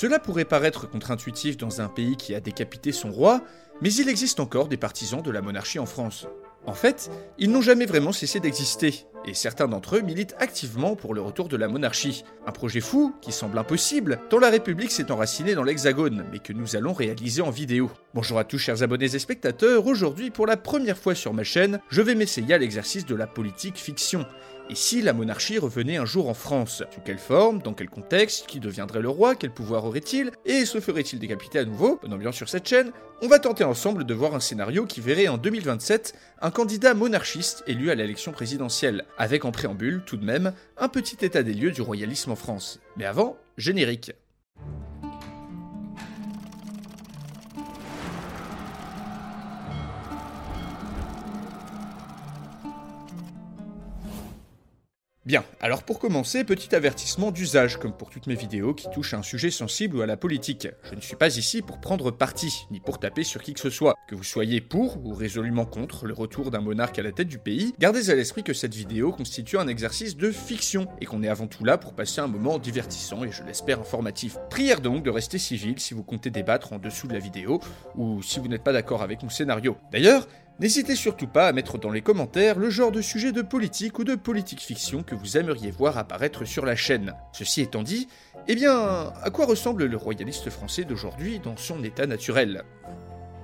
Cela pourrait paraître contre-intuitif dans un pays qui a décapité son roi, mais il existe encore des partisans de la monarchie en France. En fait, ils n'ont jamais vraiment cessé d'exister, et certains d'entre eux militent activement pour le retour de la monarchie. Un projet fou, qui semble impossible, tant la République s'est enracinée dans l'Hexagone, mais que nous allons réaliser en vidéo. Bonjour à tous chers abonnés et spectateurs, aujourd'hui pour la première fois sur ma chaîne, je vais m'essayer à l'exercice de la politique fiction. Et si la monarchie revenait un jour en France Sous quelle forme Dans quel contexte Qui deviendrait le roi Quel pouvoir aurait-il Et se ferait-il décapiter à nouveau? Bonne ambiance sur cette chaîne. On va tenter ensemble de voir un scénario qui verrait en 2027 un candidat monarchiste élu à l'élection présidentielle, avec en préambule tout de même un petit état des lieux du royalisme en France. Mais avant, générique. Bien, alors pour commencer, petit avertissement d'usage, comme pour toutes mes vidéos qui touchent à un sujet sensible ou à la politique. Je ne suis pas ici pour prendre parti, ni pour taper sur qui que ce soit. Que vous soyez pour ou résolument contre le retour d'un monarque à la tête du pays, gardez à l'esprit que cette vidéo constitue un exercice de fiction, et qu'on est avant tout là pour passer un moment divertissant et je l'espère informatif. Prière donc de rester civil si vous comptez débattre en dessous de la vidéo, ou si vous n'êtes pas d'accord avec mon scénario. D'ailleurs, N'hésitez surtout pas à mettre dans les commentaires le genre de sujet de politique ou de politique fiction que vous aimeriez voir apparaître sur la chaîne. Ceci étant dit, eh bien, à quoi ressemble le royaliste français d'aujourd'hui dans son état naturel?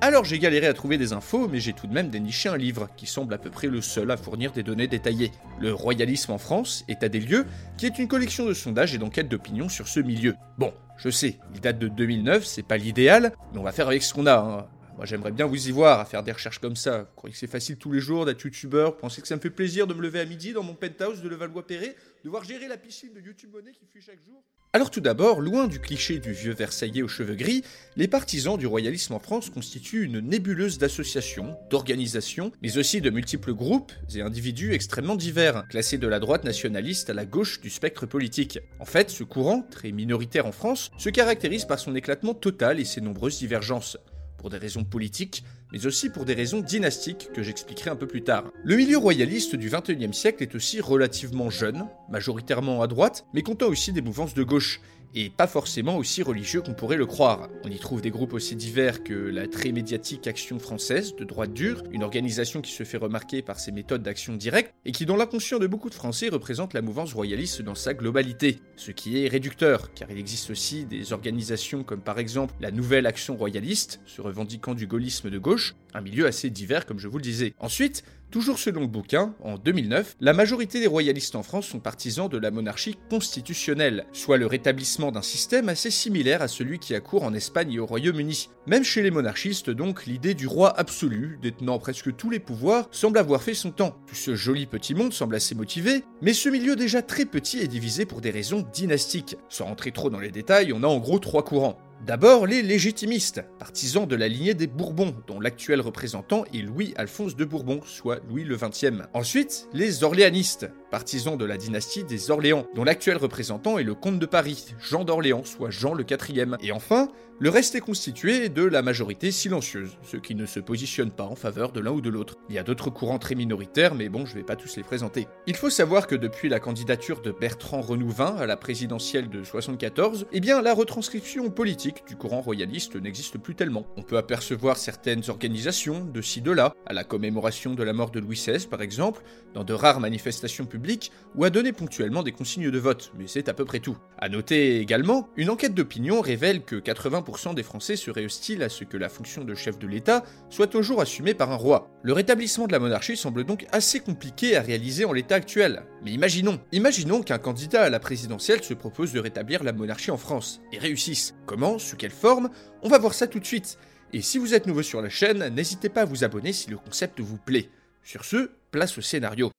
Alors j'ai galéré à trouver des infos, mais j'ai tout de même déniché un livre qui semble à peu près le seul à fournir des données détaillées. Le Royalisme en France, état des lieux, qui est une collection de sondages et d'enquêtes d'opinion sur ce milieu. Bon, je sais, il date de 2009, c'est pas l'idéal, mais on va faire avec ce qu'on a. Hein. Moi, j'aimerais bien vous y voir à faire des recherches comme ça. Vous croyez que c'est facile tous les jours d'être youtubeur? Vous pensez que ça me fait plaisir de me lever à midi dans mon penthouse de Levallois-Perret, de voir gérer la piscine de YouTube Money qui fuit chaque jour? Alors tout d'abord, loin du cliché du vieux Versaillais aux cheveux gris, les partisans du royalisme en France constituent une nébuleuse d'associations, d'organisations, mais aussi de multiples groupes et individus extrêmement divers, classés de la droite nationaliste à la gauche du spectre politique. En fait, ce courant, très minoritaire en France, se caractérise par son éclatement total et ses nombreuses divergences pour des raisons politiques, mais aussi pour des raisons dynastiques que j'expliquerai un peu plus tard. Le milieu royaliste du XXIe siècle est aussi relativement jeune, majoritairement à droite, mais comptant aussi des mouvances de gauche, et pas forcément aussi religieux qu'on pourrait le croire. On y trouve des groupes aussi divers que la très médiatique Action française de droite dure, une organisation qui se fait remarquer par ses méthodes d'action directe et qui dans l'inconscient de beaucoup de Français représente la mouvance royaliste dans sa globalité, ce qui est réducteur car il existe aussi des organisations comme par exemple la Nouvelle Action Royaliste, se revendiquant du gaullisme de gauche, un milieu assez divers comme je vous le disais. Ensuite, Toujours selon le bouquin, en 2009, la majorité des royalistes en France sont partisans de la monarchie constitutionnelle, soit le rétablissement d'un système assez similaire à celui qui a cours en Espagne et au Royaume-Uni. Même chez les monarchistes, donc, l'idée du roi absolu, détenant presque tous les pouvoirs, semble avoir fait son temps. Tout ce joli petit monde semble assez motivé, mais ce milieu déjà très petit est divisé pour des raisons dynastiques. Sans rentrer trop dans les détails, on a en gros trois courants. D'abord les légitimistes, partisans de la lignée des Bourbons, dont l'actuel représentant est Louis-Alphonse de Bourbon, soit Louis le XXe. Ensuite, les orléanistes, partisans de la dynastie des Orléans, dont l'actuel représentant est le comte de Paris, Jean d'Orléans, soit Jean le IVe. Et enfin, le reste est constitué de la majorité silencieuse, ceux qui ne se positionnent pas en faveur de l'un ou de l'autre. Il y a d'autres courants très minoritaires, mais bon, je vais pas tous les présenter. Il faut savoir que depuis la candidature de Bertrand Renouvin à la présidentielle de 74, eh bien la retranscription politique du courant royaliste n'existe plus tellement. On peut apercevoir certaines organisations de ci de là, à la commémoration de la mort de Louis XVI par exemple, dans de rares manifestations publiques, ou à donner ponctuellement des consignes de vote, mais c'est à peu près tout. À noter également, une enquête d'opinion révèle que 80 des Français seraient hostiles à ce que la fonction de chef de l'État soit toujours assumée par un roi. Le rétablissement de la monarchie semble donc assez compliqué à réaliser en l'état actuel. Mais imaginons, imaginons qu'un candidat à la présidentielle se propose de rétablir la monarchie en France et réussisse. Comment, sous quelle forme? On va voir ça tout de suite. Et si vous êtes nouveau sur la chaîne, n'hésitez pas à vous abonner si le concept vous plaît. Sur ce, place au scénario.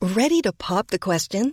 Ready to pop the question?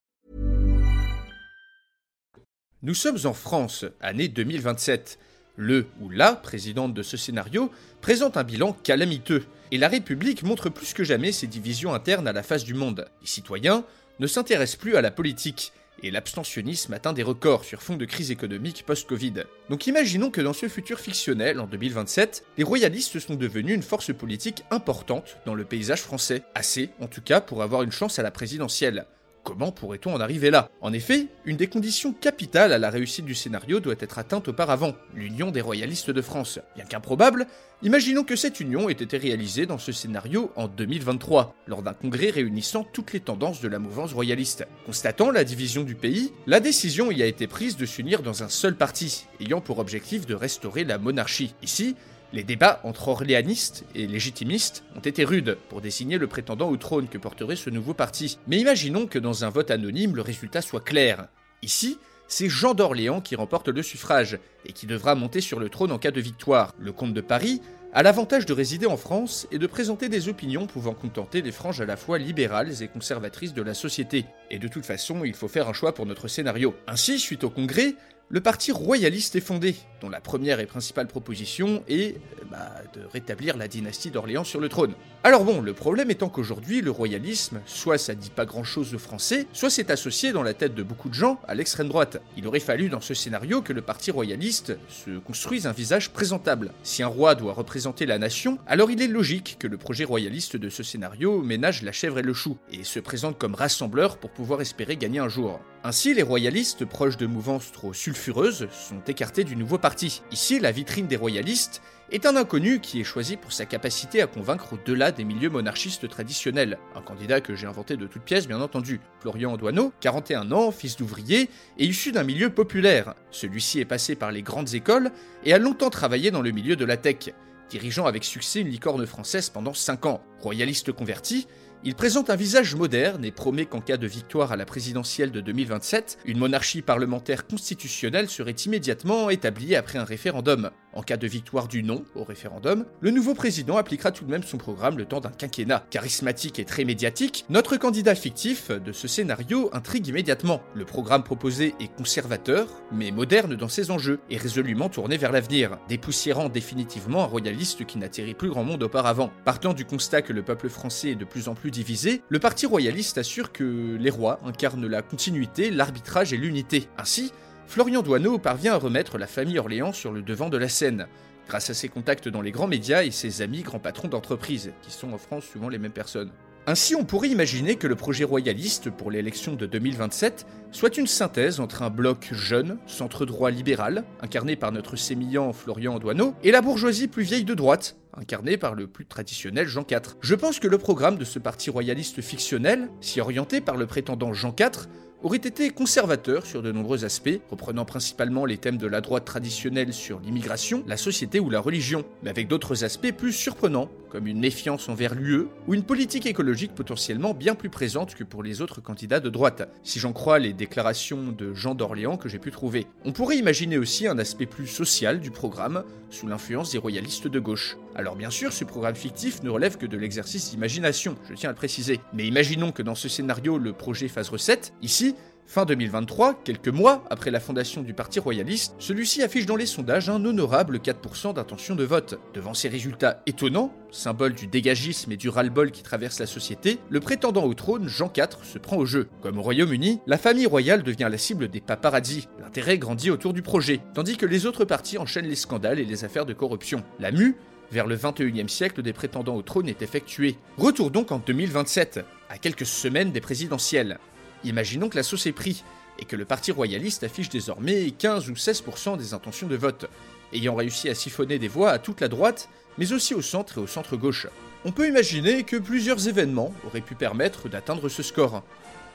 Nous sommes en France, année 2027. Le ou la présidente de ce scénario présente un bilan calamiteux, et la République montre plus que jamais ses divisions internes à la face du monde. Les citoyens ne s'intéressent plus à la politique, et l'abstentionnisme atteint des records sur fond de crise économique post-Covid. Donc imaginons que dans ce futur fictionnel, en 2027, les royalistes sont devenus une force politique importante dans le paysage français, assez en tout cas pour avoir une chance à la présidentielle. Comment pourrait-on en arriver là? En effet, une des conditions capitales à la réussite du scénario doit être atteinte auparavant, l'union des royalistes de France. Bien qu'improbable, imaginons que cette union ait été réalisée dans ce scénario en 2023, lors d'un congrès réunissant toutes les tendances de la mouvance royaliste. Constatant la division du pays, la décision y a été prise de s'unir dans un seul parti, ayant pour objectif de restaurer la monarchie. Ici, les débats entre orléanistes et légitimistes ont été rudes pour désigner le prétendant au trône que porterait ce nouveau parti. Mais imaginons que dans un vote anonyme, le résultat soit clair. Ici, c'est Jean d'Orléans qui remporte le suffrage et qui devra monter sur le trône en cas de victoire. Le comte de Paris a l'avantage de résider en France et de présenter des opinions pouvant contenter des franges à la fois libérales et conservatrices de la société. Et de toute façon, il faut faire un choix pour notre scénario. Ainsi, suite au congrès, le parti royaliste est fondé, dont la première et principale proposition est bah, de rétablir la dynastie d'Orléans sur le trône. Alors bon, le problème étant qu'aujourd'hui, le royalisme, soit ça dit pas grand chose aux Français, soit c'est associé dans la tête de beaucoup de gens à l'extrême droite. Il aurait fallu dans ce scénario que le parti royaliste se construise un visage présentable. Si un roi doit représenter la nation, alors il est logique que le projet royaliste de ce scénario ménage la chèvre et le chou, et se présente comme rassembleur pour pouvoir espérer gagner un jour. Ainsi, les royalistes, proches de mouvances trop sulfureuses, sont écartés du nouveau parti. Ici, la vitrine des royalistes est un inconnu qui est choisi pour sa capacité à convaincre au-delà des milieux monarchistes traditionnels. Un candidat que j'ai inventé de toutes pièces, bien entendu. Florian Andoineau, 41 ans, fils d'ouvrier, et issu d'un milieu populaire. Celui-ci est passé par les grandes écoles et a longtemps travaillé dans le milieu de la tech, dirigeant avec succès une licorne française pendant 5 ans. Royaliste converti, il présente un visage moderne et promet qu'en cas de victoire à la présidentielle de 2027, une monarchie parlementaire constitutionnelle serait immédiatement établie après un référendum. En cas de victoire du non au référendum, le nouveau président appliquera tout de même son programme le temps d'un quinquennat. Charismatique et très médiatique, notre candidat fictif de ce scénario intrigue immédiatement. Le programme proposé est conservateur, mais moderne dans ses enjeux, et résolument tourné vers l'avenir, dépoussiérant définitivement un royaliste qui n'atterrit plus grand monde auparavant. Partant du constat que le peuple français est de plus en plus divisé, le parti royaliste assure que les rois incarnent la continuité, l'arbitrage et l'unité. Ainsi, Florian Douaneau parvient à remettre la famille Orléans sur le devant de la scène, grâce à ses contacts dans les grands médias et ses amis grands patrons d'entreprise, qui sont en France souvent les mêmes personnes. Ainsi, on pourrait imaginer que le projet royaliste pour l'élection de 2027 soit une synthèse entre un bloc jeune, centre-droit libéral, incarné par notre sémillant Florian Douaneau, et la bourgeoisie plus vieille de droite, incarnée par le plus traditionnel Jean IV. Je pense que le programme de ce parti royaliste fictionnel, si orienté par le prétendant Jean IV, aurait été conservateur sur de nombreux aspects, reprenant principalement les thèmes de la droite traditionnelle sur l'immigration, la société ou la religion, mais avec d'autres aspects plus surprenants, comme une méfiance envers l'UE ou une politique écologique potentiellement bien plus présente que pour les autres candidats de droite, si j'en crois les déclarations de Jean d'Orléans que j'ai pu trouver. On pourrait imaginer aussi un aspect plus social du programme, sous l'influence des royalistes de gauche. Alors bien sûr, ce programme fictif ne relève que de l'exercice d'imagination, je tiens à le préciser. Mais imaginons que dans ce scénario, le projet fasse recette. Ici, Fin 2023, quelques mois après la fondation du Parti royaliste, celui-ci affiche dans les sondages un honorable 4% d'intention de vote. Devant ces résultats étonnants, symbole du dégagisme et du ras-le-bol qui traverse la société, le prétendant au trône, Jean IV, se prend au jeu. Comme au Royaume-Uni, la famille royale devient la cible des paparazzi. L'intérêt grandit autour du projet, tandis que les autres partis enchaînent les scandales et les affaires de corruption. La mue vers le 21e siècle des prétendants au trône est effectuée. Retour donc en 2027, à quelques semaines des présidentielles. Imaginons que la sauce est prise et que le Parti royaliste affiche désormais 15 ou 16% des intentions de vote, ayant réussi à siphonner des voix à toute la droite, mais aussi au centre et au centre-gauche. On peut imaginer que plusieurs événements auraient pu permettre d'atteindre ce score.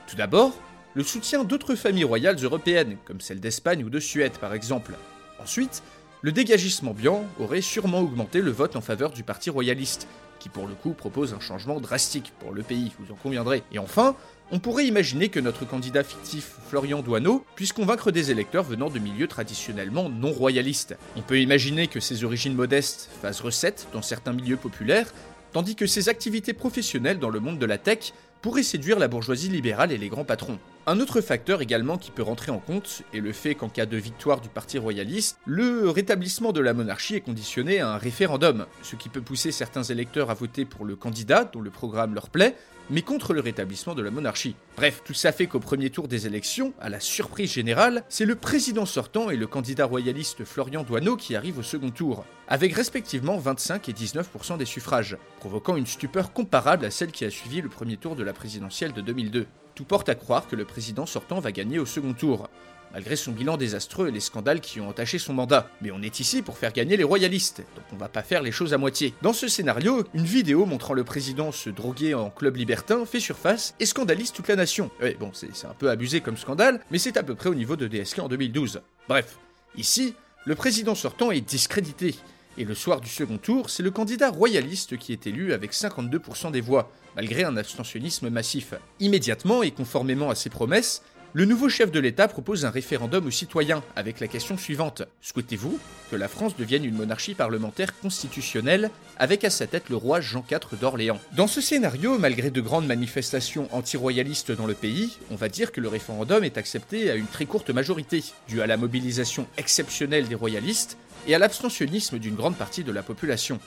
Tout d'abord, le soutien d'autres familles royales européennes, comme celle d'Espagne ou de Suède par exemple. Ensuite, le dégagisme ambiant aurait sûrement augmenté le vote en faveur du Parti royaliste, qui pour le coup propose un changement drastique pour le pays, vous en conviendrez. Et enfin, on pourrait imaginer que notre candidat fictif Florian Douaneau puisse convaincre des électeurs venant de milieux traditionnellement non royalistes. On peut imaginer que ses origines modestes fassent recette dans certains milieux populaires, tandis que ses activités professionnelles dans le monde de la tech pourraient séduire la bourgeoisie libérale et les grands patrons. Un autre facteur également qui peut rentrer en compte est le fait qu'en cas de victoire du Parti royaliste, le rétablissement de la monarchie est conditionné à un référendum, ce qui peut pousser certains électeurs à voter pour le candidat dont le programme leur plaît, mais contre le rétablissement de la monarchie. Bref, tout ça fait qu'au premier tour des élections, à la surprise générale, c'est le président sortant et le candidat royaliste Florian Douaneau qui arrivent au second tour, avec respectivement 25 et 19% des suffrages, provoquant une stupeur comparable à celle qui a suivi le premier tour de la présidentielle de 2002. Tout porte à croire que le président sortant va gagner au second tour, malgré son bilan désastreux et les scandales qui ont entaché son mandat. Mais on est ici pour faire gagner les royalistes, donc on va pas faire les choses à moitié. Dans ce scénario, une vidéo montrant le président se droguer en club libertin fait surface et scandalise toute la nation. Bon, c'est un peu abusé comme scandale, mais c'est à peu près au niveau de DSK en 2012. Bref, ici, le président sortant est discrédité. Et le soir du second tour, c'est le candidat royaliste qui est élu avec 52% des voix, malgré un abstentionnisme massif. Immédiatement et conformément à ses promesses, le nouveau chef de l'État propose un référendum aux citoyens avec la question suivante. Souhaitez-vous que la France devienne une monarchie parlementaire constitutionnelle? Avec à sa tête le roi Jean IV d'Orléans Dans ce scénario, malgré de grandes manifestations anti-royalistes dans le pays, on va dire que le référendum est accepté à une très courte majorité, due à la mobilisation exceptionnelle des royalistes et à l'abstentionnisme d'une grande partie de la population.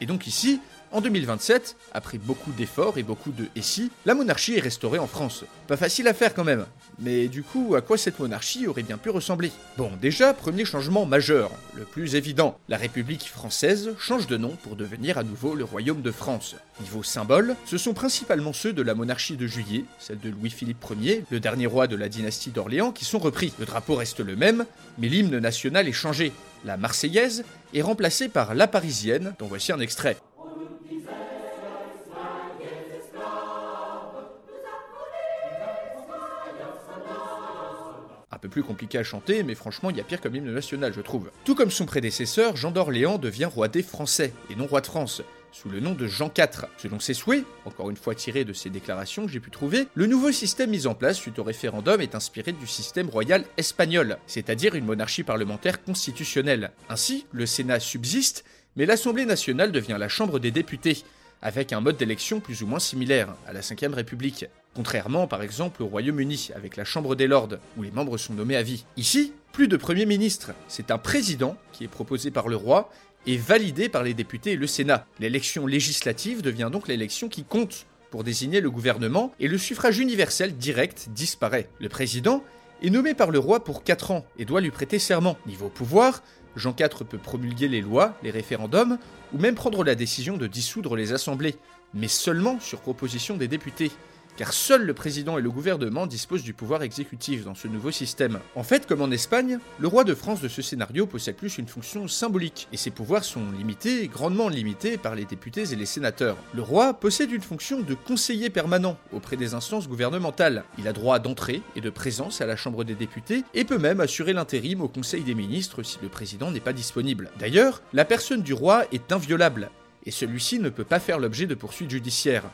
Et donc ici, en 2027, après beaucoup d'efforts et beaucoup de SI, la monarchie est restaurée en France. Pas facile à faire quand même. Mais du coup, à quoi cette monarchie aurait bien pu ressembler? Bon, déjà, premier changement majeur, le plus évident. La République française change de nom pour devenir à nouveau le Royaume de France. Niveau symbole, ce sont principalement ceux de la monarchie de Juillet, celle de Louis-Philippe Ier, le dernier roi de la dynastie d'Orléans, qui sont repris. Le drapeau reste le même, mais l'hymne national est changé. La Marseillaise est remplacée par la Parisienne, dont voici un extrait. Plus compliqué à chanter, mais franchement, il y a pire comme hymne national, je trouve. Tout comme son prédécesseur, Jean d'Orléans devient roi des Français, et non roi de France sous le nom de Jean IV. Selon ses souhaits, encore une fois tiré de ses déclarations que j'ai pu trouver, le nouveau système mis en place suite au référendum est inspiré du système royal espagnol, c'est-à-dire une monarchie parlementaire constitutionnelle. Ainsi, le Sénat subsiste, mais l'Assemblée nationale devient la Chambre des députés, avec un mode d'élection plus ou moins similaire à la Ve République. Contrairement par exemple au Royaume-Uni avec la Chambre des Lords, où les membres sont nommés à vie. Ici, plus de Premier ministre, c'est un président qui est proposé par le roi et validé par les députés et le Sénat. L'élection législative devient donc l'élection qui compte pour désigner le gouvernement et le suffrage universel direct disparaît. Le président est nommé par le roi pour 4 ans et doit lui prêter serment. Niveau pouvoir, Jean IV peut promulguer les lois, les référendums, ou même prendre la décision de dissoudre les assemblées, mais seulement sur proposition des députés car seul le président et le gouvernement disposent du pouvoir exécutif dans ce nouveau système. En fait, comme en Espagne, le roi de France de ce scénario possède plus une fonction symbolique, et ses pouvoirs sont limités, grandement limités par les députés et les sénateurs. Le roi possède une fonction de conseiller permanent auprès des instances gouvernementales. Il a droit d'entrée et de présence à la Chambre des députés, et peut même assurer l'intérim au Conseil des ministres si le président n'est pas disponible. D'ailleurs, la personne du roi est inviolable, et celui-ci ne peut pas faire l'objet de poursuites judiciaires.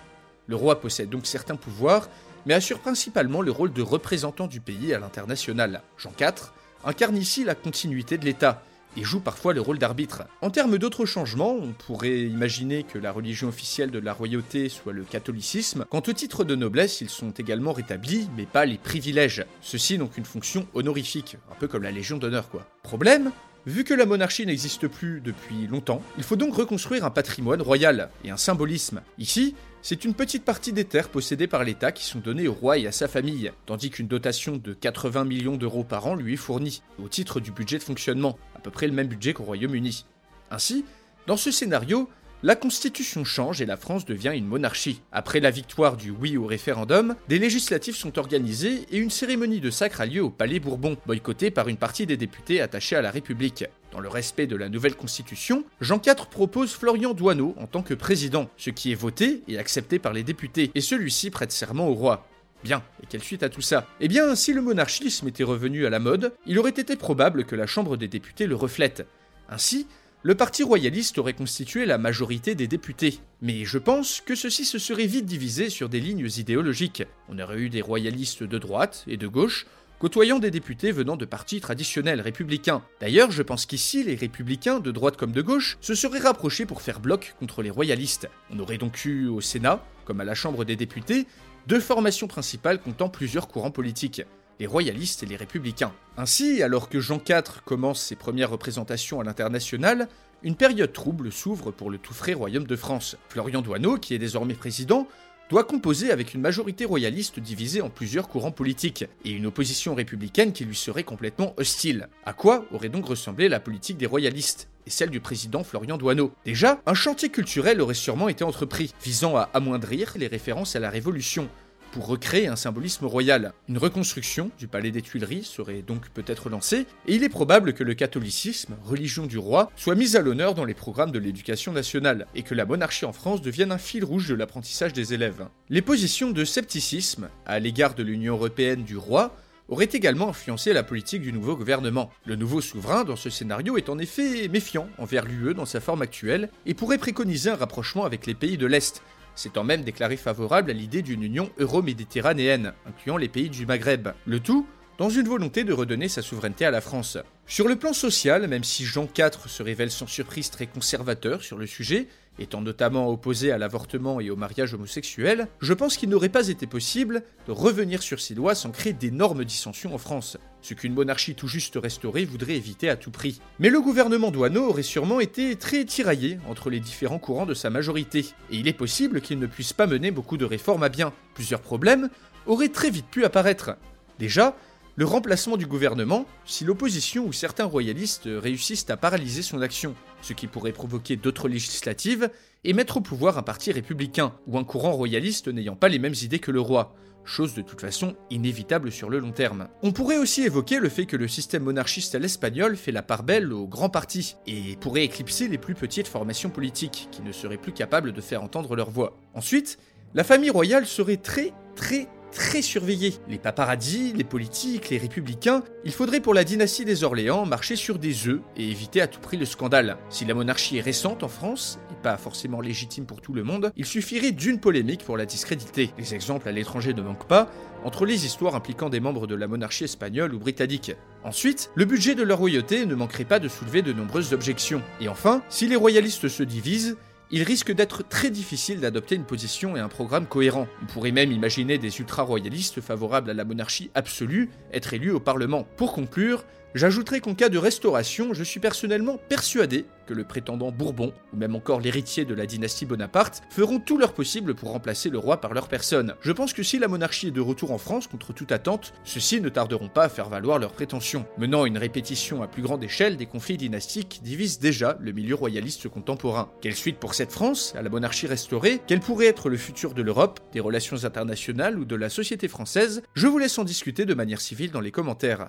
Le roi possède donc certains pouvoirs, mais assure principalement le rôle de représentant du pays à l'international. Jean IV incarne ici la continuité de l'État, et joue parfois le rôle d'arbitre. En termes d'autres changements, on pourrait imaginer que la religion officielle de la royauté soit le catholicisme. Quant au titre de noblesse, ils sont également rétablis, mais pas les privilèges. Ceux-ci n'ont qu'une fonction honorifique, un peu comme la Légion d'honneur quoi. Problème Vu que la monarchie n'existe plus depuis longtemps, il faut donc reconstruire un patrimoine royal et un symbolisme. Ici, c'est une petite partie des terres possédées par l'État qui sont données au roi et à sa famille, tandis qu'une dotation de 80 millions d'euros par an lui est fournie, au titre du budget de fonctionnement, à peu près le même budget qu'au Royaume-Uni. Ainsi, dans ce scénario, la constitution change et la France devient une monarchie. Après la victoire du oui au référendum, des législatives sont organisées et une cérémonie de sacre a lieu au Palais Bourbon, boycottée par une partie des députés attachés à la République. Dans le respect de la nouvelle constitution, Jean IV propose Florian Douaneau en tant que président, ce qui est voté et accepté par les députés, et celui-ci prête serment au roi. Bien, et quelle suite à tout ça? Eh bien, si le monarchisme était revenu à la mode, il aurait été probable que la Chambre des députés le reflète. Ainsi, le parti royaliste aurait constitué la majorité des députés. Mais je pense que ceci se serait vite divisé sur des lignes idéologiques. On aurait eu des royalistes de droite et de gauche, côtoyant des députés venant de partis traditionnels républicains. D'ailleurs, je pense qu'ici, les républicains, de droite comme de gauche, se seraient rapprochés pour faire bloc contre les royalistes. On aurait donc eu au Sénat, comme à la Chambre des députés, deux formations principales comptant plusieurs courants politiques les royalistes et les républicains. Ainsi, alors que Jean IV commence ses premières représentations à l'international, une période trouble s'ouvre pour le tout frais royaume de France. Florian Douaneau, qui est désormais président, doit composer avec une majorité royaliste divisée en plusieurs courants politiques, et une opposition républicaine qui lui serait complètement hostile. À quoi aurait donc ressemblé la politique des royalistes et celle du président Florian Douaneau? Déjà, un chantier culturel aurait sûrement été entrepris, visant à amoindrir les références à la Révolution, pour recréer un symbolisme royal. Une reconstruction du palais des Tuileries serait donc peut-être lancée, et il est probable que le catholicisme, religion du roi, soit mis à l'honneur dans les programmes de l'éducation nationale, et que la monarchie en France devienne un fil rouge de l'apprentissage des élèves. Les positions de scepticisme à l'égard de l'Union européenne du roi auraient également influencé la politique du nouveau gouvernement. Le nouveau souverain dans ce scénario est en effet méfiant envers l'UE dans sa forme actuelle et pourrait préconiser un rapprochement avec les pays de l'Est, s'étant même déclaré favorable à l'idée d'une union euro-méditerranéenne, incluant les pays du Maghreb. Le tout dans une volonté de redonner sa souveraineté à la France. Sur le plan social, même si Jean IV se révèle sans surprise très conservateur sur le sujet, étant notamment opposé à l'avortement et au mariage homosexuel, je pense qu'il n'aurait pas été possible de revenir sur ces lois sans créer d'énormes dissensions en France, ce qu'une monarchie tout juste restaurée voudrait éviter à tout prix. Mais le gouvernement Douaneau aurait sûrement été très tiraillé entre les différents courants de sa majorité, et il est possible qu'il ne puisse pas mener beaucoup de réformes à bien. Plusieurs problèmes auraient très vite pu apparaître. Déjà, le remplacement du gouvernement si l'opposition ou certains royalistes réussissent à paralyser son action, ce qui pourrait provoquer d'autres législatives et mettre au pouvoir un parti républicain ou un courant royaliste n'ayant pas les mêmes idées que le roi, chose de toute façon inévitable sur le long terme. On pourrait aussi évoquer le fait que le système monarchiste à l'espagnol fait la part belle aux grands partis et pourrait éclipser les plus petites formations politiques qui ne seraient plus capables de faire entendre leur voix. Ensuite, la famille royale serait très très très surveillés. Les paparazzis, les politiques, les républicains, il faudrait pour la dynastie des Orléans marcher sur des œufs et éviter à tout prix le scandale. Si la monarchie est récente en France, forcément légitime pour tout le monde, il suffirait d'une polémique pour la discréditer. Les exemples à l'étranger ne manquent pas, entre les histoires impliquant des membres de la monarchie espagnole ou britannique. Ensuite, le budget de la royauté ne manquerait pas de soulever de nombreuses objections. Et enfin, si les royalistes se divisent, il risque d'être très difficile d'adopter une position et un programme cohérent. On pourrait même imaginer des ultra-royalistes favorables à la monarchie absolue être élus au Parlement. Pour conclure, J'ajouterai qu'en cas de restauration, je suis personnellement persuadé que le prétendant Bourbon, ou même encore l'héritier de la dynastie Bonaparte, feront tout leur possible pour remplacer le roi par leur personne. Je pense que si la monarchie est de retour en France contre toute attente, ceux-ci ne tarderont pas à faire valoir leurs prétentions. Menant une répétition à plus grande échelle des conflits dynastiques divisent déjà le milieu royaliste contemporain. Quelle suite pour cette France, à la monarchie restaurée? Quel pourrait être le futur de l'Europe, des relations internationales ou de la société française? Je vous laisse en discuter de manière civile dans les commentaires.